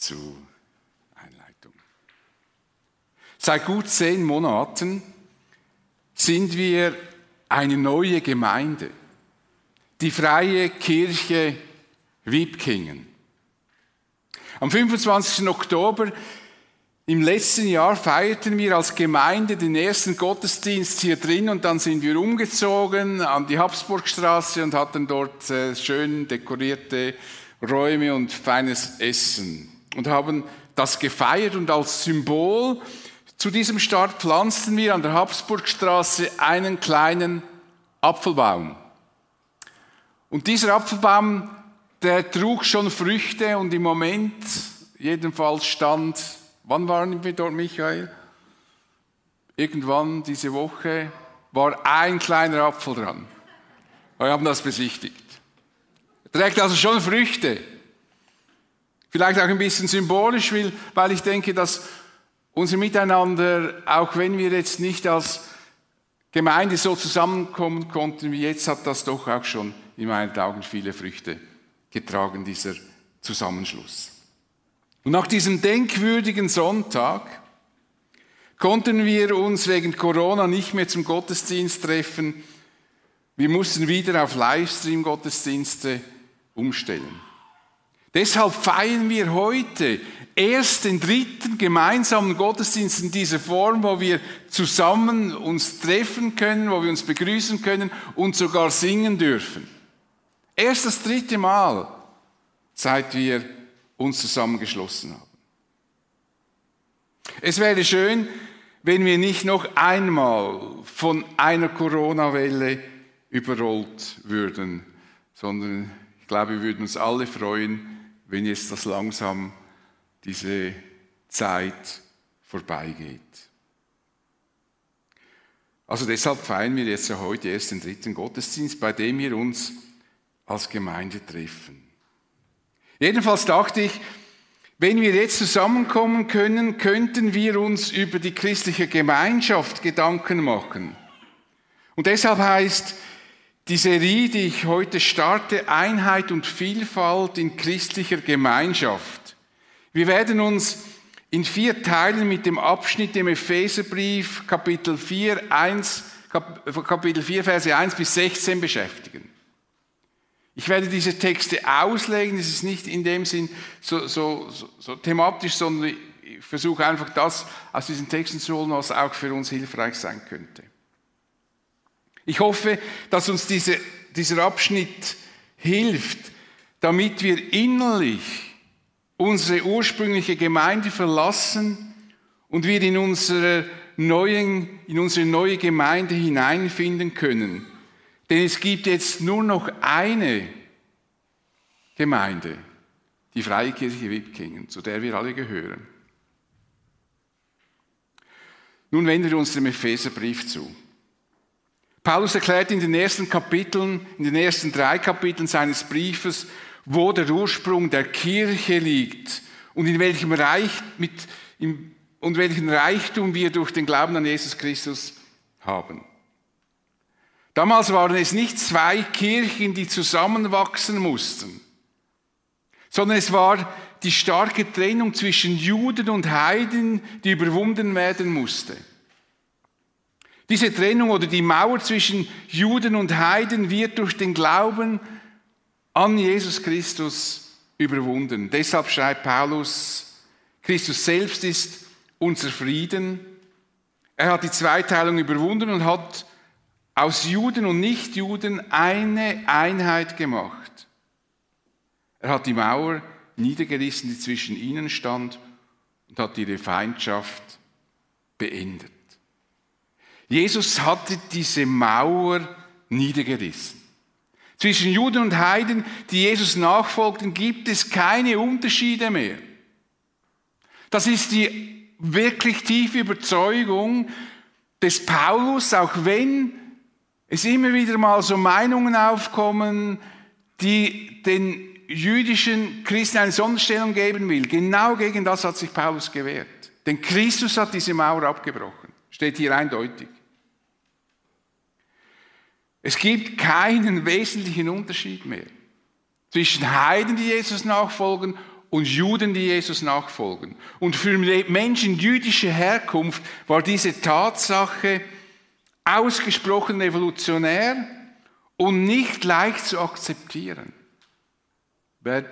zur Einleitung. Seit gut zehn Monaten sind wir eine neue Gemeinde, die Freie Kirche Wiebkingen. Am 25. Oktober im letzten Jahr feierten wir als Gemeinde den ersten Gottesdienst hier drin und dann sind wir umgezogen an die Habsburgstraße und hatten dort äh, schön dekorierte Räume und feines Essen und haben das gefeiert und als Symbol zu diesem Start pflanzten wir an der Habsburgstraße einen kleinen Apfelbaum. Und dieser Apfelbaum, der trug schon Früchte und im Moment jedenfalls stand Wann waren wir dort, Michael? Irgendwann diese Woche war ein kleiner Apfel dran. Wir haben das besichtigt. Er trägt also schon Früchte. Vielleicht auch ein bisschen symbolisch, weil ich denke, dass unser Miteinander, auch wenn wir jetzt nicht als Gemeinde so zusammenkommen konnten wie jetzt, hat das doch auch schon in meinen Augen viele Früchte getragen, dieser Zusammenschluss. Und nach diesem denkwürdigen Sonntag konnten wir uns wegen Corona nicht mehr zum Gottesdienst treffen. Wir mussten wieder auf Livestream-Gottesdienste umstellen. Deshalb feiern wir heute erst den dritten gemeinsamen Gottesdienst in dieser Form, wo wir zusammen uns treffen können, wo wir uns begrüßen können und sogar singen dürfen. Erst das dritte Mal, seit wir uns zusammengeschlossen haben. Es wäre schön, wenn wir nicht noch einmal von einer Corona-Welle überrollt würden, sondern ich glaube, wir würden uns alle freuen, wenn jetzt das langsam diese Zeit vorbeigeht. Also deshalb feiern wir jetzt ja heute erst den dritten Gottesdienst, bei dem wir uns als Gemeinde treffen. Jedenfalls dachte ich, wenn wir jetzt zusammenkommen können, könnten wir uns über die christliche Gemeinschaft Gedanken machen. Und deshalb heißt die Serie, die ich heute starte, Einheit und Vielfalt in christlicher Gemeinschaft. Wir werden uns in vier Teilen mit dem Abschnitt im Epheserbrief Kapitel 4, 1, Kapitel 4, Verse 1 bis 16 beschäftigen. Ich werde diese Texte auslegen, es ist nicht in dem Sinn so, so, so, so thematisch, sondern ich versuche einfach das aus diesen Texten zu holen, was auch für uns hilfreich sein könnte. Ich hoffe, dass uns diese, dieser Abschnitt hilft, damit wir innerlich unsere ursprüngliche Gemeinde verlassen und wir in unsere, neuen, in unsere neue Gemeinde hineinfinden können denn es gibt jetzt nur noch eine Gemeinde, die Freie Kirche Wipkingen, zu der wir alle gehören. Nun wenden wir uns dem Epheserbrief zu. Paulus erklärt in den ersten Kapiteln, in den ersten drei Kapiteln seines Briefes, wo der Ursprung der Kirche liegt und in welchem Reich mit, im, und welchen Reichtum wir durch den Glauben an Jesus Christus haben. Damals waren es nicht zwei Kirchen, die zusammenwachsen mussten, sondern es war die starke Trennung zwischen Juden und Heiden, die überwunden werden musste. Diese Trennung oder die Mauer zwischen Juden und Heiden wird durch den Glauben an Jesus Christus überwunden. Deshalb schreibt Paulus, Christus selbst ist unser Frieden. Er hat die Zweiteilung überwunden und hat aus Juden und Nichtjuden eine Einheit gemacht. Er hat die Mauer niedergerissen, die zwischen ihnen stand, und hat ihre Feindschaft beendet. Jesus hatte diese Mauer niedergerissen. Zwischen Juden und Heiden, die Jesus nachfolgten, gibt es keine Unterschiede mehr. Das ist die wirklich tiefe Überzeugung des Paulus, auch wenn es immer wieder mal so Meinungen aufkommen, die den jüdischen Christen eine Sonderstellung geben will. Genau gegen das hat sich Paulus gewehrt. Denn Christus hat diese Mauer abgebrochen. Steht hier eindeutig. Es gibt keinen wesentlichen Unterschied mehr zwischen Heiden, die Jesus nachfolgen, und Juden, die Jesus nachfolgen. Und für Menschen jüdischer Herkunft war diese Tatsache ausgesprochen evolutionär und nicht leicht zu akzeptieren. Wer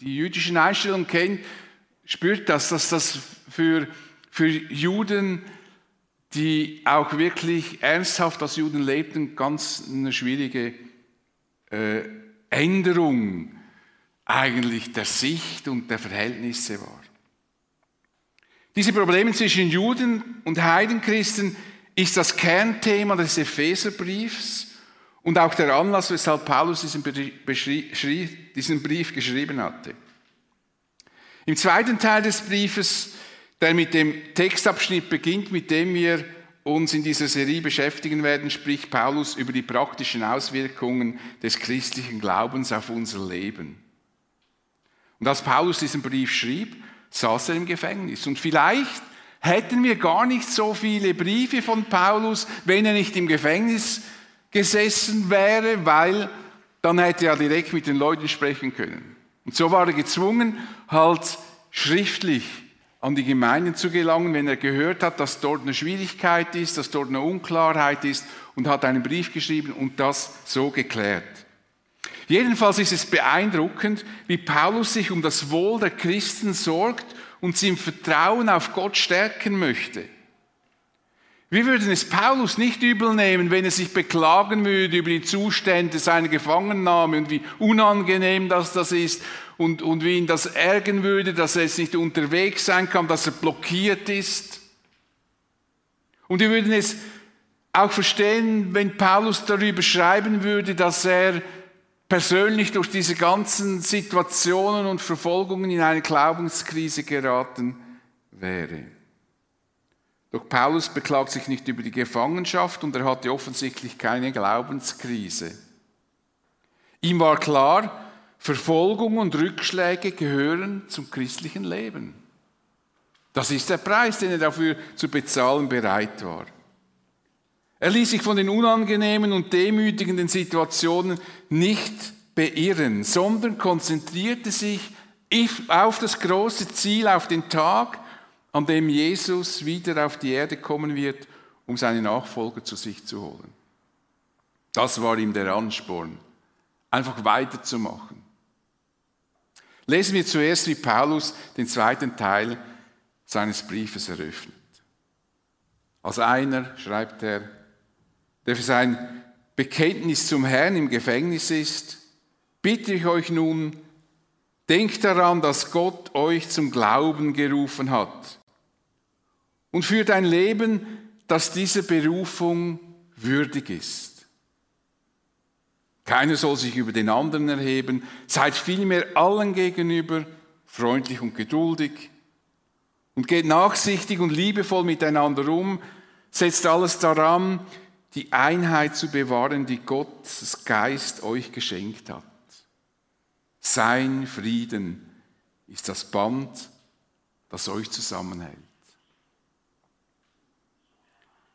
die jüdischen Einstellungen kennt, spürt das, dass das für, für Juden, die auch wirklich ernsthaft als Juden lebten, ganz eine schwierige äh, Änderung eigentlich der Sicht und der Verhältnisse war. Diese Probleme zwischen Juden und Heidenchristen ist das Kernthema des Epheserbriefs und auch der Anlass, weshalb Paulus diesen, diesen Brief geschrieben hatte. Im zweiten Teil des Briefes, der mit dem Textabschnitt beginnt, mit dem wir uns in dieser Serie beschäftigen werden, spricht Paulus über die praktischen Auswirkungen des christlichen Glaubens auf unser Leben. Und als Paulus diesen Brief schrieb, saß er im Gefängnis. Und vielleicht hätten wir gar nicht so viele Briefe von Paulus, wenn er nicht im Gefängnis gesessen wäre, weil dann hätte er direkt mit den Leuten sprechen können. Und so war er gezwungen, halt schriftlich an die Gemeinden zu gelangen, wenn er gehört hat, dass dort eine Schwierigkeit ist, dass dort eine Unklarheit ist und hat einen Brief geschrieben und das so geklärt. Jedenfalls ist es beeindruckend, wie Paulus sich um das Wohl der Christen sorgt und sie im Vertrauen auf Gott stärken möchte. Wir würden es Paulus nicht übel nehmen, wenn er sich beklagen würde über die Zustände seiner Gefangennahme und wie unangenehm das, das ist und, und wie ihn das ärgern würde, dass er jetzt nicht unterwegs sein kann, dass er blockiert ist. Und wir würden es auch verstehen, wenn Paulus darüber schreiben würde, dass er persönlich durch diese ganzen Situationen und Verfolgungen in eine Glaubenskrise geraten wäre. Doch Paulus beklagt sich nicht über die Gefangenschaft und er hatte offensichtlich keine Glaubenskrise. Ihm war klar, Verfolgung und Rückschläge gehören zum christlichen Leben. Das ist der Preis, den er dafür zu bezahlen bereit war. Er ließ sich von den unangenehmen und demütigenden Situationen nicht beirren, sondern konzentrierte sich auf das große Ziel, auf den Tag, an dem Jesus wieder auf die Erde kommen wird, um seine Nachfolger zu sich zu holen. Das war ihm der Ansporn, einfach weiterzumachen. Lesen wir zuerst, wie Paulus den zweiten Teil seines Briefes eröffnet. Als einer schreibt er, der für sein Bekenntnis zum Herrn im Gefängnis ist, bitte ich euch nun, denkt daran, dass Gott euch zum Glauben gerufen hat und führt ein Leben, das dieser Berufung würdig ist. Keiner soll sich über den anderen erheben, seid vielmehr allen gegenüber freundlich und geduldig und geht nachsichtig und liebevoll miteinander um, setzt alles daran, die Einheit zu bewahren, die Gottes Geist euch geschenkt hat. Sein Frieden ist das Band, das euch zusammenhält.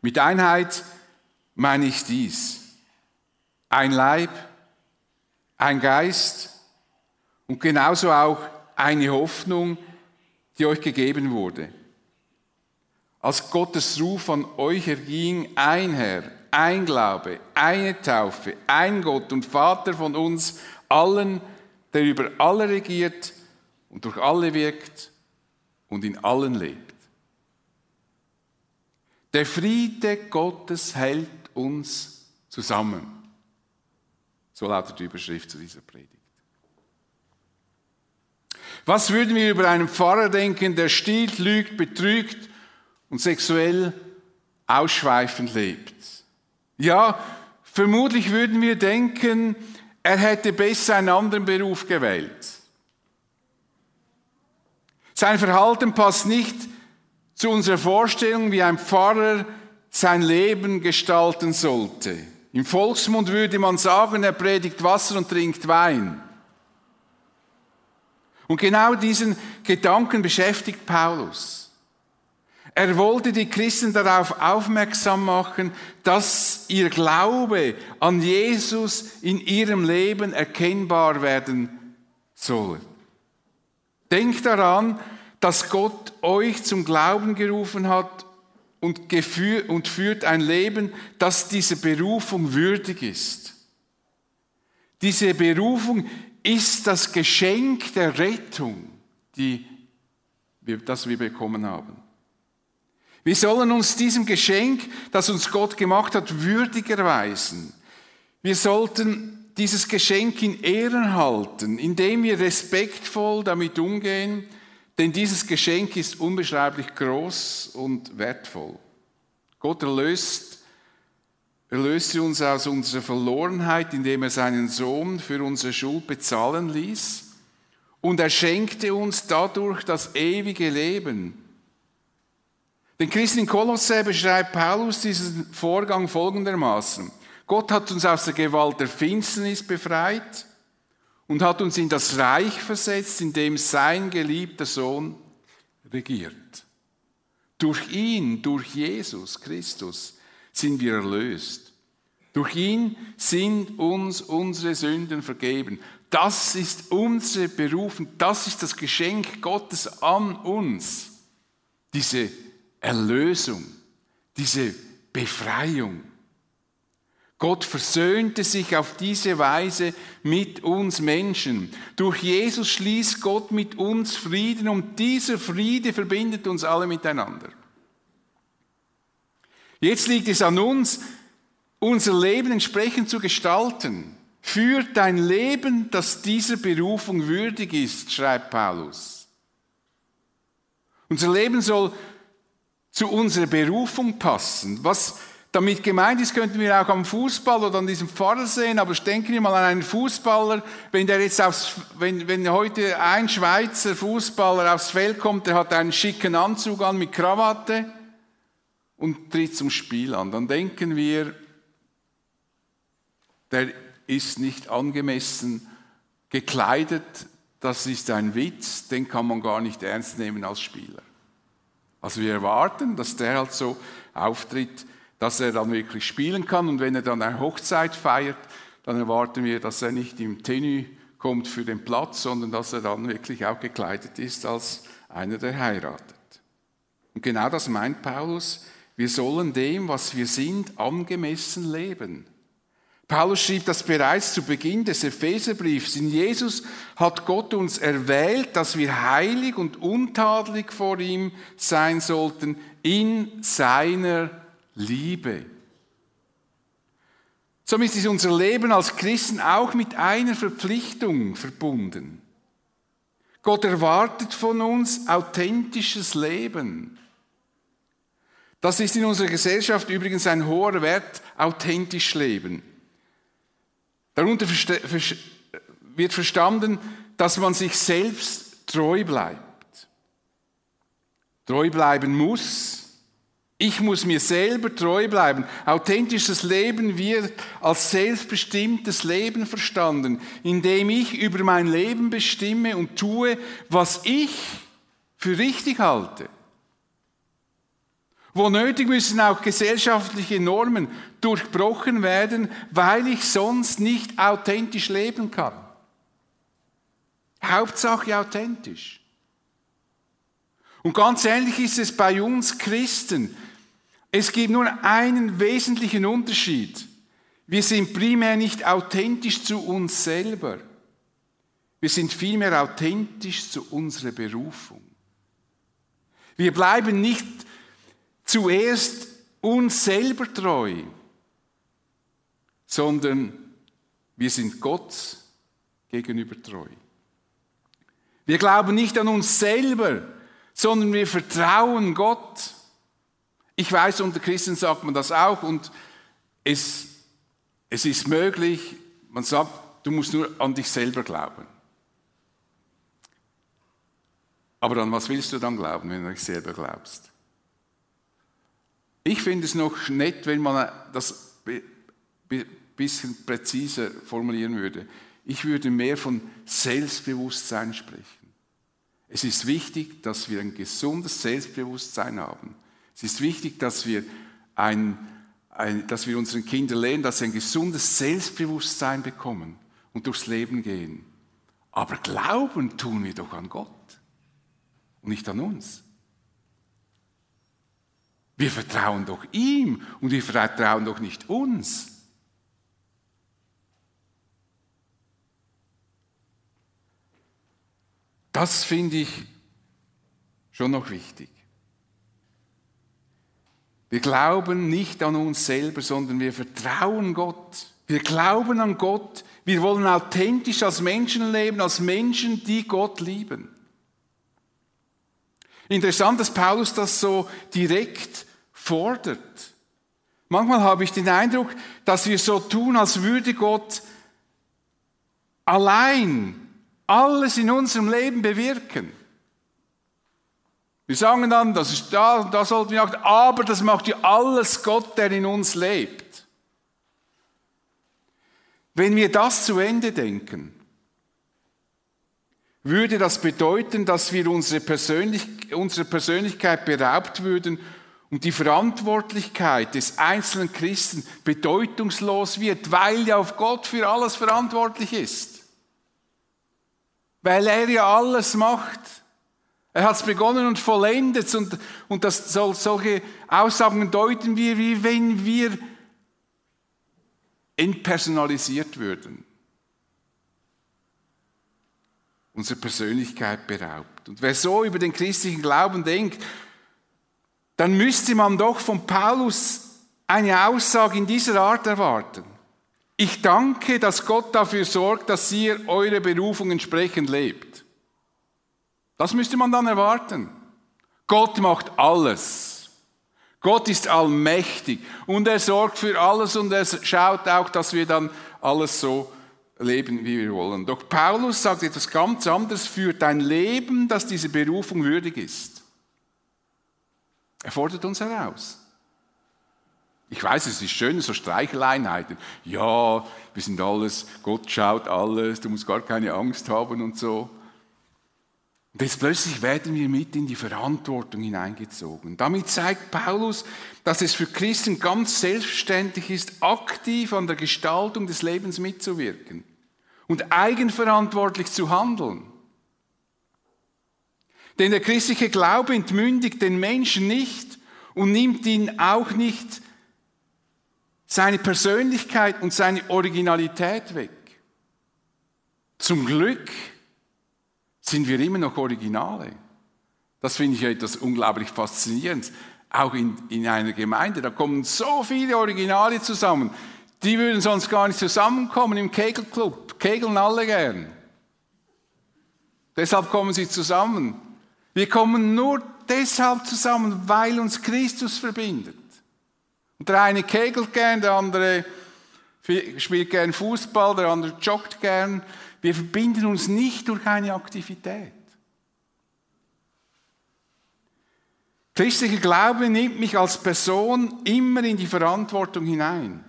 Mit Einheit meine ich dies. Ein Leib, ein Geist und genauso auch eine Hoffnung, die euch gegeben wurde. Als Gottes Ruf an euch erging, ein Herr, ein Glaube, eine Taufe, ein Gott und Vater von uns allen, der über alle regiert und durch alle wirkt und in allen lebt. Der Friede Gottes hält uns zusammen. So lautet die Überschrift zu dieser Predigt. Was würden wir über einen Pfarrer denken, der stiehlt, lügt, betrügt und sexuell ausschweifend lebt? Ja, vermutlich würden wir denken, er hätte besser einen anderen Beruf gewählt. Sein Verhalten passt nicht zu unserer Vorstellung, wie ein Pfarrer sein Leben gestalten sollte. Im Volksmund würde man sagen, er predigt Wasser und trinkt Wein. Und genau diesen Gedanken beschäftigt Paulus. Er wollte die Christen darauf aufmerksam machen, dass ihr Glaube an Jesus in ihrem Leben erkennbar werden soll. Denkt daran, dass Gott euch zum Glauben gerufen hat und, geführt, und führt ein Leben, das diese Berufung würdig ist. Diese Berufung ist das Geschenk der Rettung, die das wir bekommen haben. Wir sollen uns diesem Geschenk, das uns Gott gemacht hat, würdig erweisen. Wir sollten dieses Geschenk in Ehren halten, indem wir respektvoll damit umgehen, denn dieses Geschenk ist unbeschreiblich groß und wertvoll. Gott erlöst, erlöste uns aus unserer Verlorenheit, indem er seinen Sohn für unsere Schuld bezahlen ließ. Und er schenkte uns dadurch das ewige Leben. Den Christen in Kolosse beschreibt Paulus diesen Vorgang folgendermaßen. Gott hat uns aus der Gewalt der Finsternis befreit und hat uns in das Reich versetzt, in dem sein geliebter Sohn regiert. Durch ihn, durch Jesus Christus sind wir erlöst. Durch ihn sind uns unsere Sünden vergeben. Das ist unsere Berufung, das ist das Geschenk Gottes an uns. Diese Erlösung, diese Befreiung. Gott versöhnte sich auf diese Weise mit uns Menschen. Durch Jesus schließt Gott mit uns Frieden und dieser Friede verbindet uns alle miteinander. Jetzt liegt es an uns, unser Leben entsprechend zu gestalten. Führt ein Leben, das dieser Berufung würdig ist, schreibt Paulus. Unser Leben soll zu unserer Berufung passen. Was damit gemeint ist, könnten wir auch am Fußball oder an diesem Pfarrer sehen, aber denken wir mal an einen Fußballer, wenn der jetzt aufs, wenn, wenn heute ein Schweizer Fußballer aufs Feld kommt, der hat einen schicken Anzug an mit Krawatte und tritt zum Spiel an, dann denken wir, der ist nicht angemessen gekleidet, das ist ein Witz, den kann man gar nicht ernst nehmen als Spieler. Also wir erwarten, dass der halt so auftritt, dass er dann wirklich spielen kann. Und wenn er dann eine Hochzeit feiert, dann erwarten wir, dass er nicht im Tenue kommt für den Platz, sondern dass er dann wirklich auch gekleidet ist als einer, der heiratet. Und genau das meint Paulus. Wir sollen dem, was wir sind, angemessen leben. Paulus schrieb das bereits zu Beginn des Epheserbriefs. In Jesus hat Gott uns erwählt, dass wir heilig und untadelig vor ihm sein sollten in seiner Liebe. Somit ist unser Leben als Christen auch mit einer Verpflichtung verbunden. Gott erwartet von uns authentisches Leben. Das ist in unserer Gesellschaft übrigens ein hoher Wert, authentisch leben. Darunter wird verstanden, dass man sich selbst treu bleibt. Treu bleiben muss, ich muss mir selber treu bleiben. Authentisches Leben wird als selbstbestimmtes Leben verstanden, indem ich über mein Leben bestimme und tue, was ich für richtig halte. Wo nötig müssen auch gesellschaftliche Normen durchbrochen werden, weil ich sonst nicht authentisch leben kann. Hauptsache authentisch. Und ganz ähnlich ist es bei uns Christen. Es gibt nur einen wesentlichen Unterschied. Wir sind primär nicht authentisch zu uns selber. Wir sind vielmehr authentisch zu unserer Berufung. Wir bleiben nicht zuerst uns selber treu, sondern wir sind Gott gegenüber treu. Wir glauben nicht an uns selber, sondern wir vertrauen Gott. Ich weiß, unter Christen sagt man das auch und es, es ist möglich, man sagt, du musst nur an dich selber glauben. Aber an was willst du dann glauben, wenn du dich selber glaubst? Ich finde es noch nett, wenn man das ein bisschen präziser formulieren würde. Ich würde mehr von Selbstbewusstsein sprechen. Es ist wichtig, dass wir ein gesundes Selbstbewusstsein haben. Es ist wichtig, dass wir, ein, ein, dass wir unseren Kindern lernen, dass sie ein gesundes Selbstbewusstsein bekommen und durchs Leben gehen. Aber glauben tun wir doch an Gott. und nicht an uns. Wir vertrauen doch ihm und wir vertrauen doch nicht uns. Das finde ich schon noch wichtig. Wir glauben nicht an uns selber, sondern wir vertrauen Gott. Wir glauben an Gott. Wir wollen authentisch als Menschen leben, als Menschen, die Gott lieben. Interessant, dass Paulus das so direkt fordert. Manchmal habe ich den Eindruck, dass wir so tun, als würde Gott allein alles in unserem Leben bewirken. Wir sagen dann, das ist da, da sollten wir auch, aber das macht ja alles Gott, der in uns lebt. Wenn wir das zu Ende denken, würde das bedeuten, dass wir unsere, Persönlich unsere Persönlichkeit beraubt würden und die Verantwortlichkeit des einzelnen Christen bedeutungslos wird, weil ja auf Gott für alles verantwortlich ist. Weil er ja alles macht. Er hat es begonnen und vollendet und, und das, solche Aussagen deuten wir, wie wenn wir entpersonalisiert würden. Unsere Persönlichkeit beraubt. Und wer so über den christlichen Glauben denkt, dann müsste man doch von Paulus eine Aussage in dieser Art erwarten. Ich danke, dass Gott dafür sorgt, dass ihr eure Berufung entsprechend lebt. Das müsste man dann erwarten. Gott macht alles. Gott ist allmächtig und er sorgt für alles und er schaut auch, dass wir dann alles so leben, wie wir wollen. Doch Paulus sagt etwas ganz anderes, führt ein Leben, das diese Berufung würdig ist. Er fordert uns heraus. Ich weiß, es ist schön, so Streicheleinheiten. Ja, wir sind alles, Gott schaut alles, du musst gar keine Angst haben und so. Und jetzt plötzlich werden wir mit in die Verantwortung hineingezogen. Damit zeigt Paulus, dass es für Christen ganz selbstverständlich ist, aktiv an der Gestaltung des Lebens mitzuwirken und eigenverantwortlich zu handeln. Denn der christliche Glaube entmündigt den Menschen nicht und nimmt ihn auch nicht seine Persönlichkeit und seine Originalität weg. Zum Glück sind wir immer noch Originale. Das finde ich etwas unglaublich Faszinierendes. Auch in, in einer Gemeinde, da kommen so viele Originale zusammen. Die würden sonst gar nicht zusammenkommen im Kegelclub. Kegeln alle gern. Deshalb kommen sie zusammen. Wir kommen nur deshalb zusammen, weil uns Christus verbindet. Und der eine kegelt gern, der andere spielt gern Fußball, der andere joggt gern. Wir verbinden uns nicht durch eine Aktivität. Christlicher Glaube nimmt mich als Person immer in die Verantwortung hinein.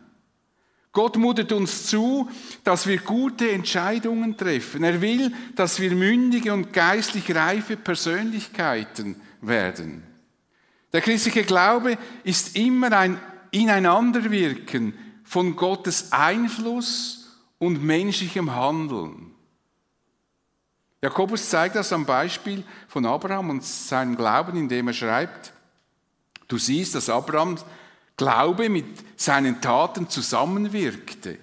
Gott mutet uns zu, dass wir gute Entscheidungen treffen. Er will, dass wir mündige und geistlich reife Persönlichkeiten werden. Der christliche Glaube ist immer ein Ineinanderwirken von Gottes Einfluss und menschlichem Handeln. Jakobus zeigt das am Beispiel von Abraham und seinem Glauben, indem er schreibt, du siehst, dass Abraham Glaube mit seinen Taten zusammenwirkte.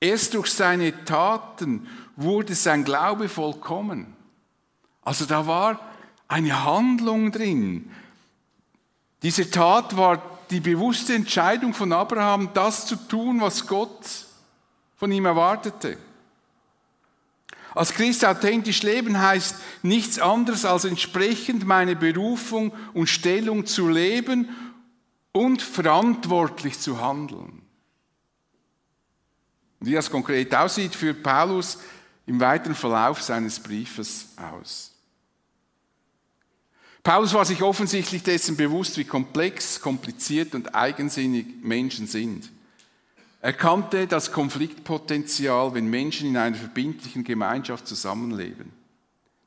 Erst durch seine Taten wurde sein Glaube vollkommen. Also da war eine Handlung drin. Diese Tat war die bewusste Entscheidung von Abraham, das zu tun, was Gott von ihm erwartete. Als Christ authentisch leben heißt nichts anderes als entsprechend meine Berufung und Stellung zu leben und verantwortlich zu handeln. Wie das konkret aussieht, führt Paulus im weiteren Verlauf seines Briefes aus. Paulus war sich offensichtlich dessen bewusst, wie komplex, kompliziert und eigensinnig Menschen sind. Er kannte das Konfliktpotenzial, wenn Menschen in einer verbindlichen Gemeinschaft zusammenleben.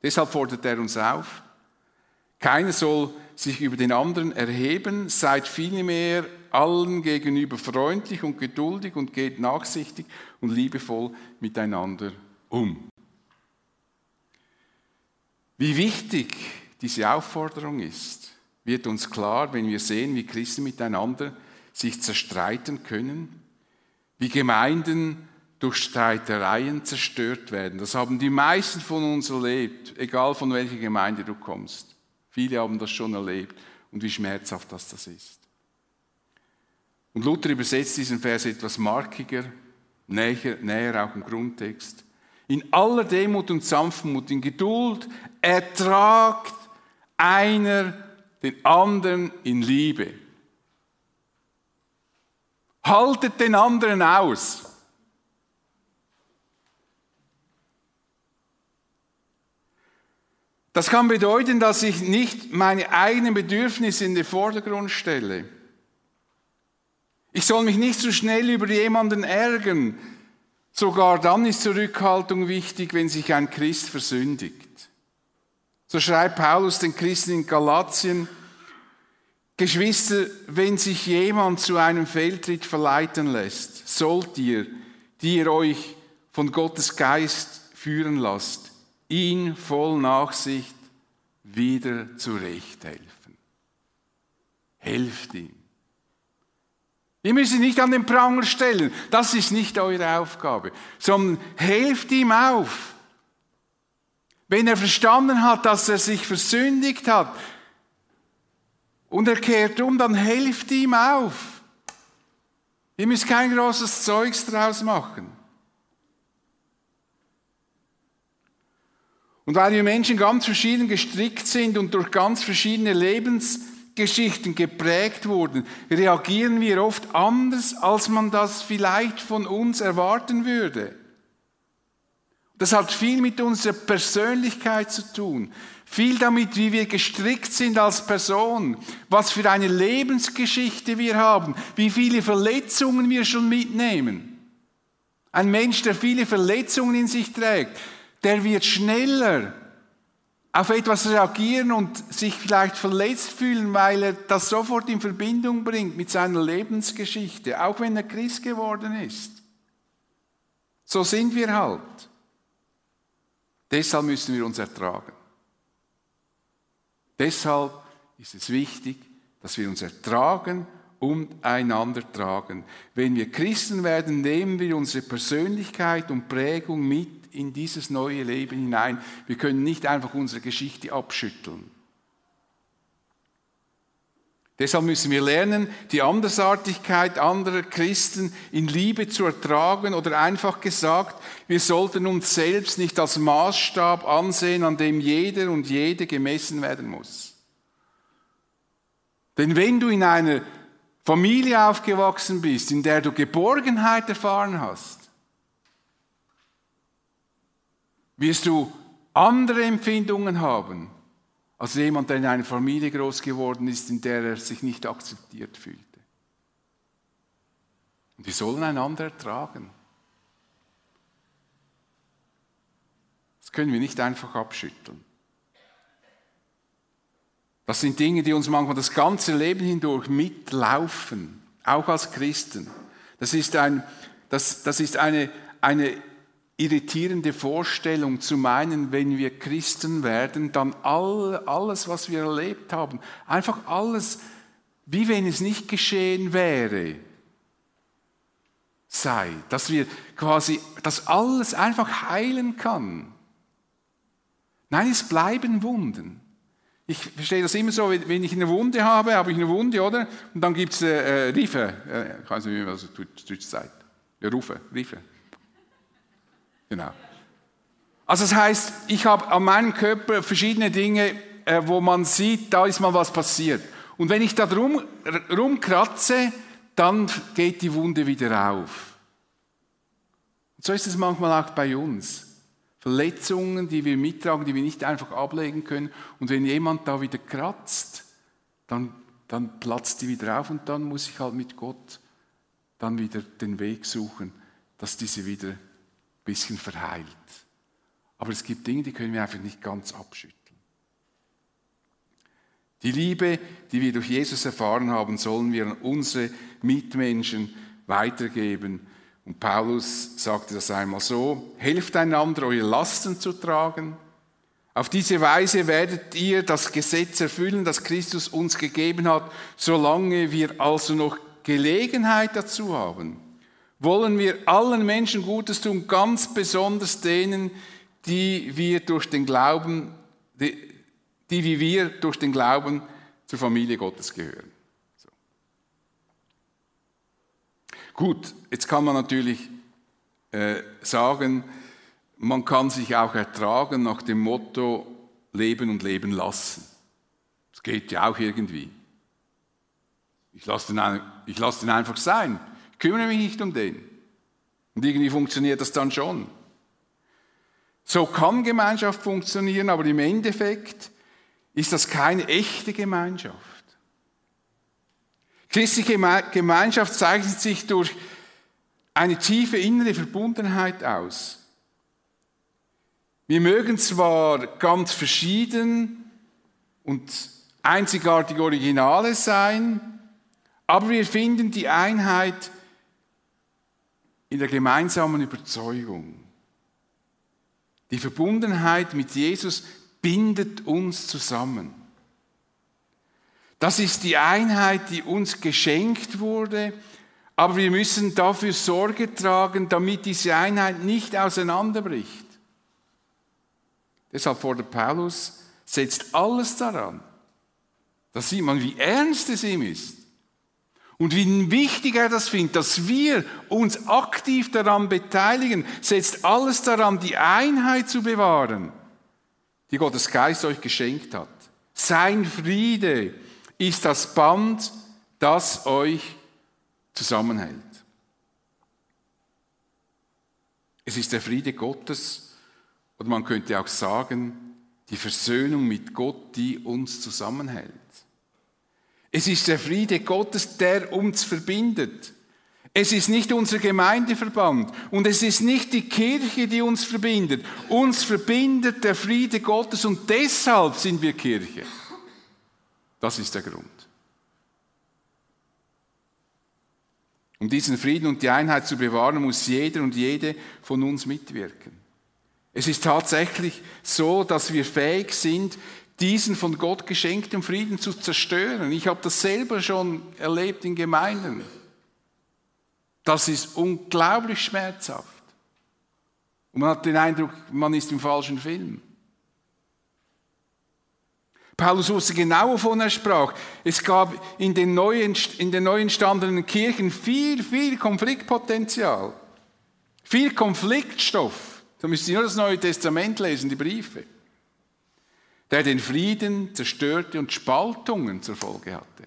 Deshalb fordert er uns auf, keiner soll sich über den anderen erheben, seid vielmehr allen gegenüber freundlich und geduldig und geht nachsichtig und liebevoll miteinander um. Wie wichtig diese Aufforderung ist, wird uns klar, wenn wir sehen, wie Christen miteinander sich zerstreiten können, wie Gemeinden durch Streitereien zerstört werden. Das haben die meisten von uns erlebt, egal von welcher Gemeinde du kommst. Viele haben das schon erlebt und wie schmerzhaft das, das ist. Und Luther übersetzt diesen Vers etwas markiger, näher, näher auch im Grundtext. In aller Demut und Sanftmut, in Geduld ertragt einer den anderen in Liebe. Haltet den anderen aus. Das kann bedeuten, dass ich nicht meine eigenen Bedürfnisse in den Vordergrund stelle. Ich soll mich nicht so schnell über jemanden ärgern. Sogar dann ist Zurückhaltung wichtig, wenn sich ein Christ versündigt. So schreibt Paulus den Christen in Galatien, Geschwister, wenn sich jemand zu einem Fehltritt verleiten lässt, sollt ihr, die ihr euch von Gottes Geist führen lasst, ihn voll Nachsicht wieder zurechthelfen. Helft ihm. Ihr müsst ihn nicht an den Pranger stellen, das ist nicht eure Aufgabe, sondern helft ihm auf. Wenn er verstanden hat, dass er sich versündigt hat und er kehrt um, dann helft ihm auf. Ihr müsst kein großes Zeugs draus machen. Und weil wir Menschen ganz verschieden gestrickt sind und durch ganz verschiedene Lebensgeschichten geprägt wurden, reagieren wir oft anders, als man das vielleicht von uns erwarten würde. Das hat viel mit unserer Persönlichkeit zu tun, viel damit, wie wir gestrickt sind als Person, was für eine Lebensgeschichte wir haben, wie viele Verletzungen wir schon mitnehmen. Ein Mensch, der viele Verletzungen in sich trägt, der wird schneller auf etwas reagieren und sich vielleicht verletzt fühlen, weil er das sofort in Verbindung bringt mit seiner Lebensgeschichte, auch wenn er Christ geworden ist. So sind wir halt. Deshalb müssen wir uns ertragen. Deshalb ist es wichtig, dass wir uns ertragen und einander tragen. Wenn wir Christen werden, nehmen wir unsere Persönlichkeit und Prägung mit in dieses neue Leben hinein. Wir können nicht einfach unsere Geschichte abschütteln. Deshalb müssen wir lernen, die Andersartigkeit anderer Christen in Liebe zu ertragen oder einfach gesagt, wir sollten uns selbst nicht als Maßstab ansehen, an dem jeder und jede gemessen werden muss. Denn wenn du in einer Familie aufgewachsen bist, in der du Geborgenheit erfahren hast, wirst du andere Empfindungen haben als jemand, der in einer Familie groß geworden ist, in der er sich nicht akzeptiert fühlte. Und wir sollen einander ertragen. Das können wir nicht einfach abschütteln. Das sind Dinge, die uns manchmal das ganze Leben hindurch mitlaufen, auch als Christen. Das ist, ein, das, das ist eine, eine irritierende Vorstellung zu meinen, wenn wir Christen werden, dann all, alles, was wir erlebt haben, einfach alles, wie wenn es nicht geschehen wäre, sei, dass wir quasi, dass alles einfach heilen kann. Nein, es bleiben Wunden. Ich verstehe das immer so, wenn ich eine Wunde habe, habe ich eine Wunde, oder? Und dann gibt es äh, äh, Riefe. Äh, ich weiß nicht, wie man das Deutsch sagt. Rufe, Riefe. Genau. Also das heißt, ich habe an meinem Körper verschiedene Dinge, äh, wo man sieht, da ist mal was passiert. Und wenn ich da drum, rumkratze, dann geht die Wunde wieder auf. Und so ist es manchmal auch bei uns. Verletzungen, die wir mittragen, die wir nicht einfach ablegen können. Und wenn jemand da wieder kratzt, dann, dann platzt die wieder auf und dann muss ich halt mit Gott dann wieder den Weg suchen, dass diese wieder bisschen verheilt. Aber es gibt Dinge, die können wir einfach nicht ganz abschütteln. Die Liebe, die wir durch Jesus erfahren haben, sollen wir an unsere Mitmenschen weitergeben. Und Paulus sagte das einmal so, helft einander, eure Lasten zu tragen. Auf diese Weise werdet ihr das Gesetz erfüllen, das Christus uns gegeben hat, solange wir also noch Gelegenheit dazu haben. Wollen wir allen Menschen Gutes tun, ganz besonders denen, die wir durch den Glauben, die, die wie wir durch den Glauben zur Familie Gottes gehören. So. Gut, jetzt kann man natürlich äh, sagen, man kann sich auch ertragen nach dem Motto leben und leben lassen. Das geht ja auch irgendwie. Ich lasse den, ich lasse den einfach sein. Kümmere mich nicht um den. Und irgendwie funktioniert das dann schon. So kann Gemeinschaft funktionieren, aber im Endeffekt ist das keine echte Gemeinschaft. Christliche Gemeinschaft zeichnet sich durch eine tiefe innere Verbundenheit aus. Wir mögen zwar ganz verschieden und einzigartige Originale sein, aber wir finden die Einheit in der gemeinsamen Überzeugung. Die Verbundenheit mit Jesus bindet uns zusammen. Das ist die Einheit, die uns geschenkt wurde, aber wir müssen dafür Sorge tragen, damit diese Einheit nicht auseinanderbricht. Deshalb fordert Paulus, setzt alles daran. Da sieht man, wie ernst es ihm ist. Und wie wichtig er das findet, dass wir uns aktiv daran beteiligen, setzt alles daran, die Einheit zu bewahren, die Gottes Geist euch geschenkt hat. Sein Friede ist das Band, das euch zusammenhält. Es ist der Friede Gottes, oder man könnte auch sagen, die Versöhnung mit Gott, die uns zusammenhält. Es ist der Friede Gottes, der uns verbindet. Es ist nicht unser Gemeindeverband und es ist nicht die Kirche, die uns verbindet. Uns verbindet der Friede Gottes und deshalb sind wir Kirche. Das ist der Grund. Um diesen Frieden und die Einheit zu bewahren, muss jeder und jede von uns mitwirken. Es ist tatsächlich so, dass wir fähig sind, diesen von Gott geschenkten Frieden zu zerstören. Ich habe das selber schon erlebt in Gemeinden. Das ist unglaublich schmerzhaft. Und man hat den Eindruck, man ist im falschen Film. Paulus wusste genau, wovon er sprach. Es gab in den neu, in den neu entstandenen Kirchen viel, viel Konfliktpotenzial. Viel Konfliktstoff. Da müsst ihr nur das Neue Testament lesen, die Briefe der den Frieden zerstörte und Spaltungen zur Folge hatte.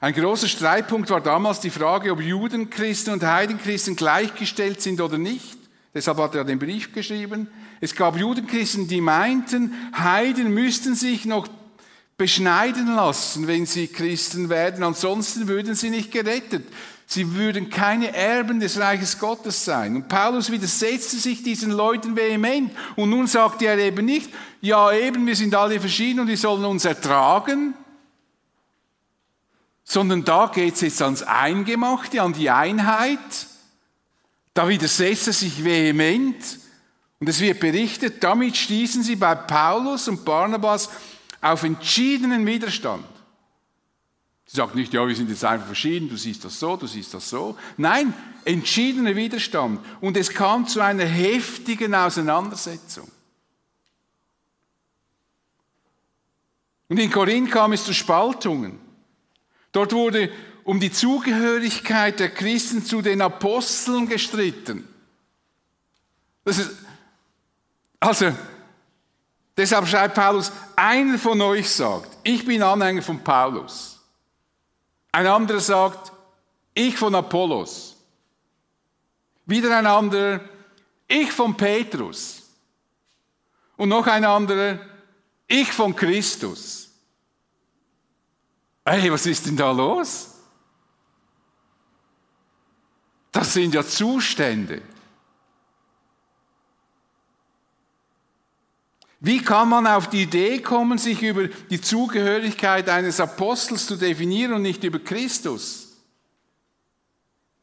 Ein großer Streitpunkt war damals die Frage, ob Judenchristen und Heidenchristen gleichgestellt sind oder nicht. Deshalb hat er den Brief geschrieben. Es gab Judenchristen, die meinten, Heiden müssten sich noch beschneiden lassen, wenn sie Christen werden, ansonsten würden sie nicht gerettet. Sie würden keine Erben des Reiches Gottes sein. Und Paulus widersetzte sich diesen Leuten vehement. Und nun sagt er eben nicht, ja eben, wir sind alle verschieden und wir sollen uns ertragen, sondern da geht es jetzt ans Eingemachte, an die Einheit. Da widersetzt er sich vehement. Und es wird berichtet, damit stießen sie bei Paulus und Barnabas auf entschiedenen Widerstand. Sie sagt nicht, ja, wir sind jetzt einfach verschieden, du siehst das so, du siehst das so. Nein, entschiedener Widerstand. Und es kam zu einer heftigen Auseinandersetzung. Und in Korinth kam es zu Spaltungen. Dort wurde um die Zugehörigkeit der Christen zu den Aposteln gestritten. Ist, also, deshalb schreibt Paulus, einer von euch sagt, ich bin Anhänger von Paulus. Ein anderer sagt, ich von Apollos. Wieder ein anderer, ich von Petrus. Und noch ein anderer, ich von Christus. Hey, was ist denn da los? Das sind ja Zustände. Wie kann man auf die Idee kommen, sich über die Zugehörigkeit eines Apostels zu definieren und nicht über Christus?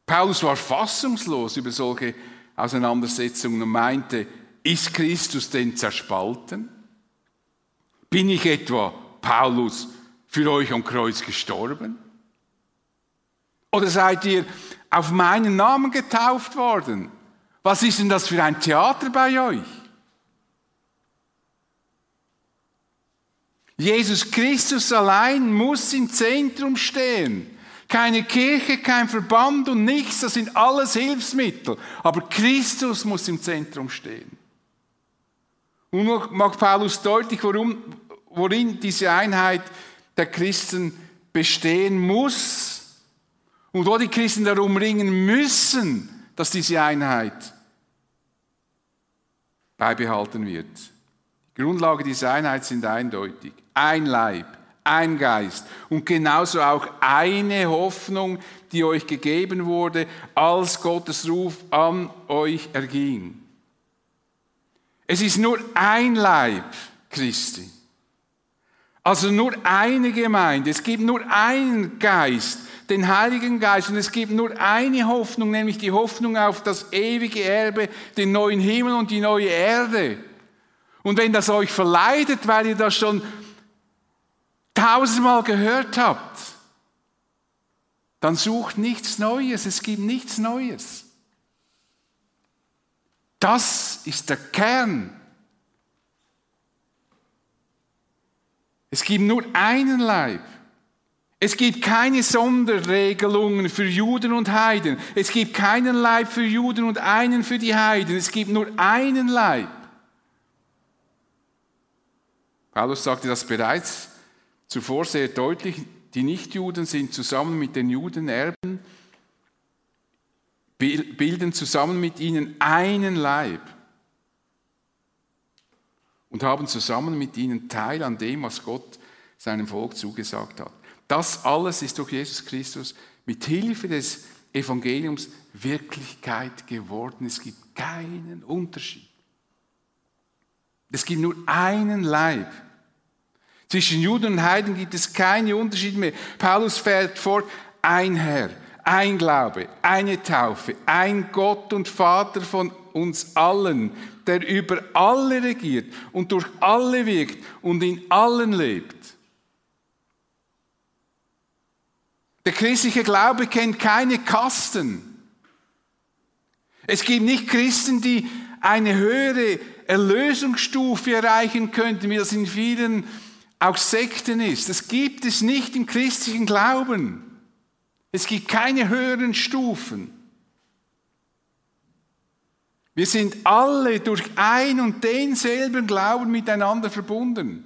Paulus war fassungslos über solche Auseinandersetzungen und meinte, ist Christus denn zerspalten? Bin ich etwa Paulus für euch am Kreuz gestorben? Oder seid ihr auf meinen Namen getauft worden? Was ist denn das für ein Theater bei euch? Jesus Christus allein muss im Zentrum stehen. Keine Kirche, kein Verband und nichts, das sind alles Hilfsmittel. Aber Christus muss im Zentrum stehen. Und noch macht Paulus deutlich, warum, worin diese Einheit der Christen bestehen muss und wo die Christen darum ringen müssen, dass diese Einheit beibehalten wird. Die Grundlage dieser Einheit sind eindeutig. Ein Leib, ein Geist und genauso auch eine Hoffnung, die euch gegeben wurde, als Gottes Ruf an euch erging. Es ist nur ein Leib Christi. Also nur eine Gemeinde. Es gibt nur einen Geist, den Heiligen Geist. Und es gibt nur eine Hoffnung, nämlich die Hoffnung auf das ewige Erbe, den neuen Himmel und die neue Erde. Und wenn das euch verleidet, weil ihr das schon tausendmal gehört habt, dann sucht nichts Neues. Es gibt nichts Neues. Das ist der Kern. Es gibt nur einen Leib. Es gibt keine Sonderregelungen für Juden und Heiden. Es gibt keinen Leib für Juden und einen für die Heiden. Es gibt nur einen Leib. Paulus sagte das bereits zuvor sehr deutlich. Die Nichtjuden sind zusammen mit den Juden Erben bilden zusammen mit ihnen einen Leib und haben zusammen mit ihnen Teil an dem, was Gott seinem Volk zugesagt hat. Das alles ist durch Jesus Christus mit Hilfe des Evangeliums Wirklichkeit geworden. Es gibt keinen Unterschied. Es gibt nur einen Leib. Zwischen Juden und Heiden gibt es keine Unterschiede mehr. Paulus fährt fort, ein Herr, ein Glaube, eine Taufe, ein Gott und Vater von uns allen, der über alle regiert und durch alle wirkt und in allen lebt. Der christliche Glaube kennt keine Kasten. Es gibt nicht Christen, die eine höhere Erlösungsstufe erreichen könnten, wie das in vielen auch Sekten ist. Das gibt es nicht im christlichen Glauben. Es gibt keine höheren Stufen. Wir sind alle durch ein und denselben Glauben miteinander verbunden.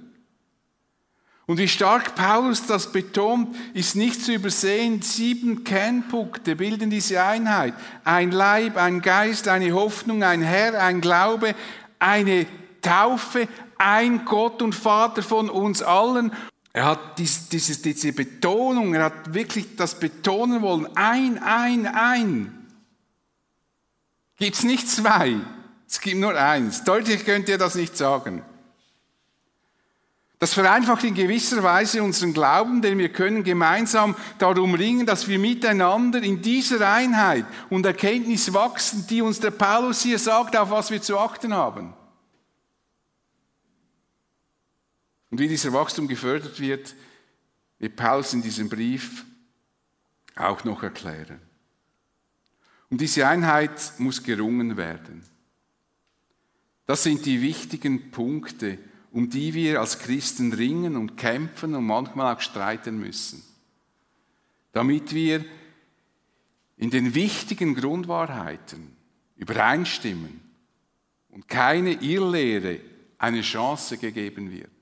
Und wie stark Paulus das betont, ist nicht zu übersehen. Sieben Kernpunkte bilden diese Einheit. Ein Leib, ein Geist, eine Hoffnung, ein Herr, ein Glaube, eine Taufe, ein Gott und Vater von uns allen er hat dies, dieses, diese Betonung, er hat wirklich das betonen wollen. Ein, ein, ein. Gibt es nicht zwei, es gibt nur eins. Deutlich könnt ihr das nicht sagen. Das vereinfacht in gewisser Weise unseren Glauben, denn wir können gemeinsam darum ringen, dass wir miteinander in dieser Einheit und Erkenntnis wachsen, die uns der Paulus hier sagt, auf was wir zu achten haben. Und wie dieser Wachstum gefördert wird, wird Paulus in diesem Brief auch noch erklären. Und diese Einheit muss gerungen werden. Das sind die wichtigen Punkte, um die wir als Christen ringen und kämpfen und manchmal auch streiten müssen, damit wir in den wichtigen Grundwahrheiten übereinstimmen und keine Irrlehre eine Chance gegeben wird.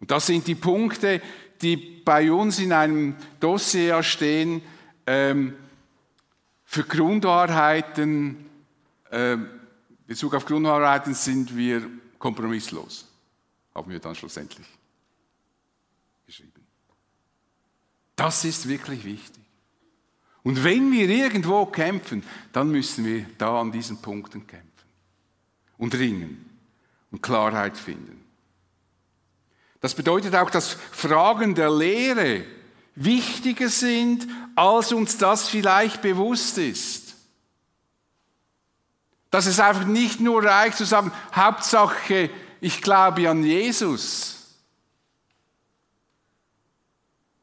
Und das sind die Punkte, die bei uns in einem Dossier stehen. Ähm, für Grundwahrheiten, äh, Bezug auf Grundwahrheiten sind wir kompromisslos, haben wir dann schlussendlich geschrieben. Das ist wirklich wichtig. Und wenn wir irgendwo kämpfen, dann müssen wir da an diesen Punkten kämpfen und ringen und Klarheit finden. Das bedeutet auch, dass Fragen der Lehre wichtiger sind, als uns das vielleicht bewusst ist. Dass es einfach nicht nur reicht zu sagen, Hauptsache, ich glaube an Jesus,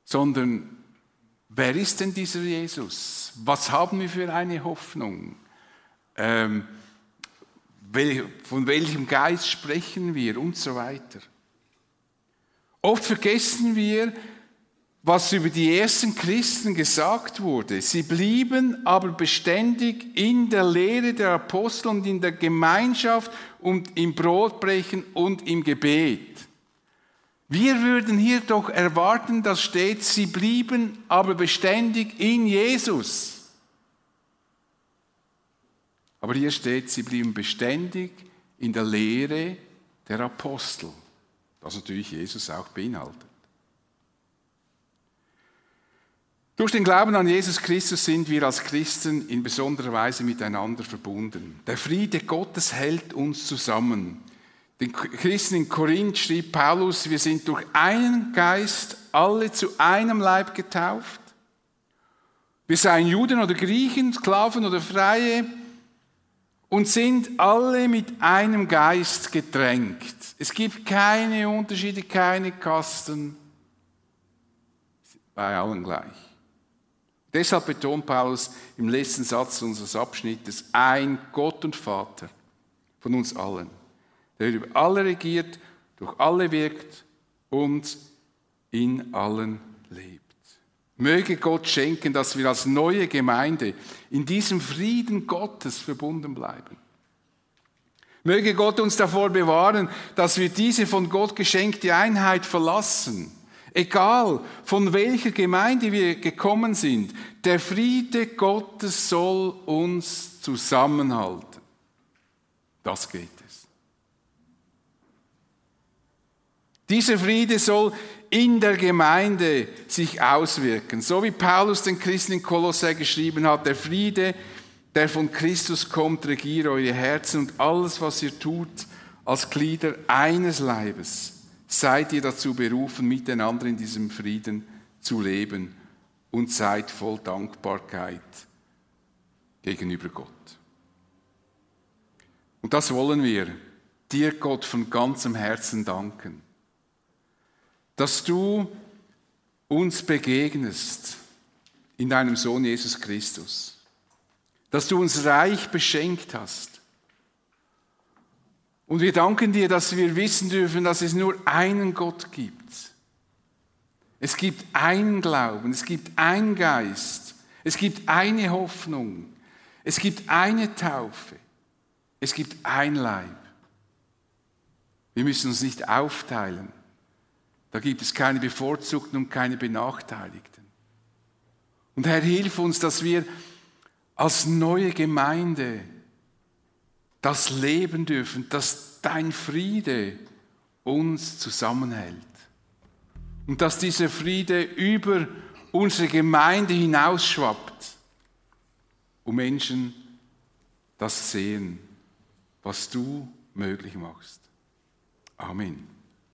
sondern wer ist denn dieser Jesus? Was haben wir für eine Hoffnung? Ähm, von welchem Geist sprechen wir und so weiter. Oft vergessen wir, was über die ersten Christen gesagt wurde. Sie blieben aber beständig in der Lehre der Apostel und in der Gemeinschaft und im Brotbrechen und im Gebet. Wir würden hier doch erwarten, dass steht, sie blieben aber beständig in Jesus. Aber hier steht, sie blieben beständig in der Lehre der Apostel, das natürlich Jesus auch beinhaltet. Durch den Glauben an Jesus Christus sind wir als Christen in besonderer Weise miteinander verbunden. Der Friede Gottes hält uns zusammen. Den Christen in Korinth schrieb Paulus, wir sind durch einen Geist alle zu einem Leib getauft. Wir seien Juden oder Griechen, Sklaven oder Freie und sind alle mit einem Geist getränkt. Es gibt keine Unterschiede, keine Kasten, bei allen gleich. Deshalb betont Paulus im letzten Satz unseres Abschnittes ein Gott und Vater von uns allen, der über alle regiert, durch alle wirkt und in allen lebt. Möge Gott schenken, dass wir als neue Gemeinde in diesem Frieden Gottes verbunden bleiben. Möge Gott uns davor bewahren, dass wir diese von Gott geschenkte Einheit verlassen Egal von welcher Gemeinde wir gekommen sind, der Friede Gottes soll uns zusammenhalten. Das geht es. Dieser Friede soll in der Gemeinde sich auswirken. So wie Paulus den Christen in Kolossä geschrieben hat, der Friede, der von Christus kommt, regiere eure Herzen und alles, was ihr tut, als Glieder eines Leibes seid ihr dazu berufen, miteinander in diesem Frieden zu leben und seid voll Dankbarkeit gegenüber Gott. Und das wollen wir dir, Gott, von ganzem Herzen danken, dass du uns begegnest in deinem Sohn Jesus Christus, dass du uns reich beschenkt hast, und wir danken dir, dass wir wissen dürfen, dass es nur einen Gott gibt. Es gibt einen Glauben, es gibt einen Geist, es gibt eine Hoffnung, es gibt eine Taufe, es gibt ein Leib. Wir müssen uns nicht aufteilen. Da gibt es keine Bevorzugten und keine Benachteiligten. Und Herr, hilf uns, dass wir als neue Gemeinde das leben dürfen, dass dein Friede uns zusammenhält. Und dass dieser Friede über unsere Gemeinde hinausschwappt, wo Menschen das sehen, was du möglich machst. Amen.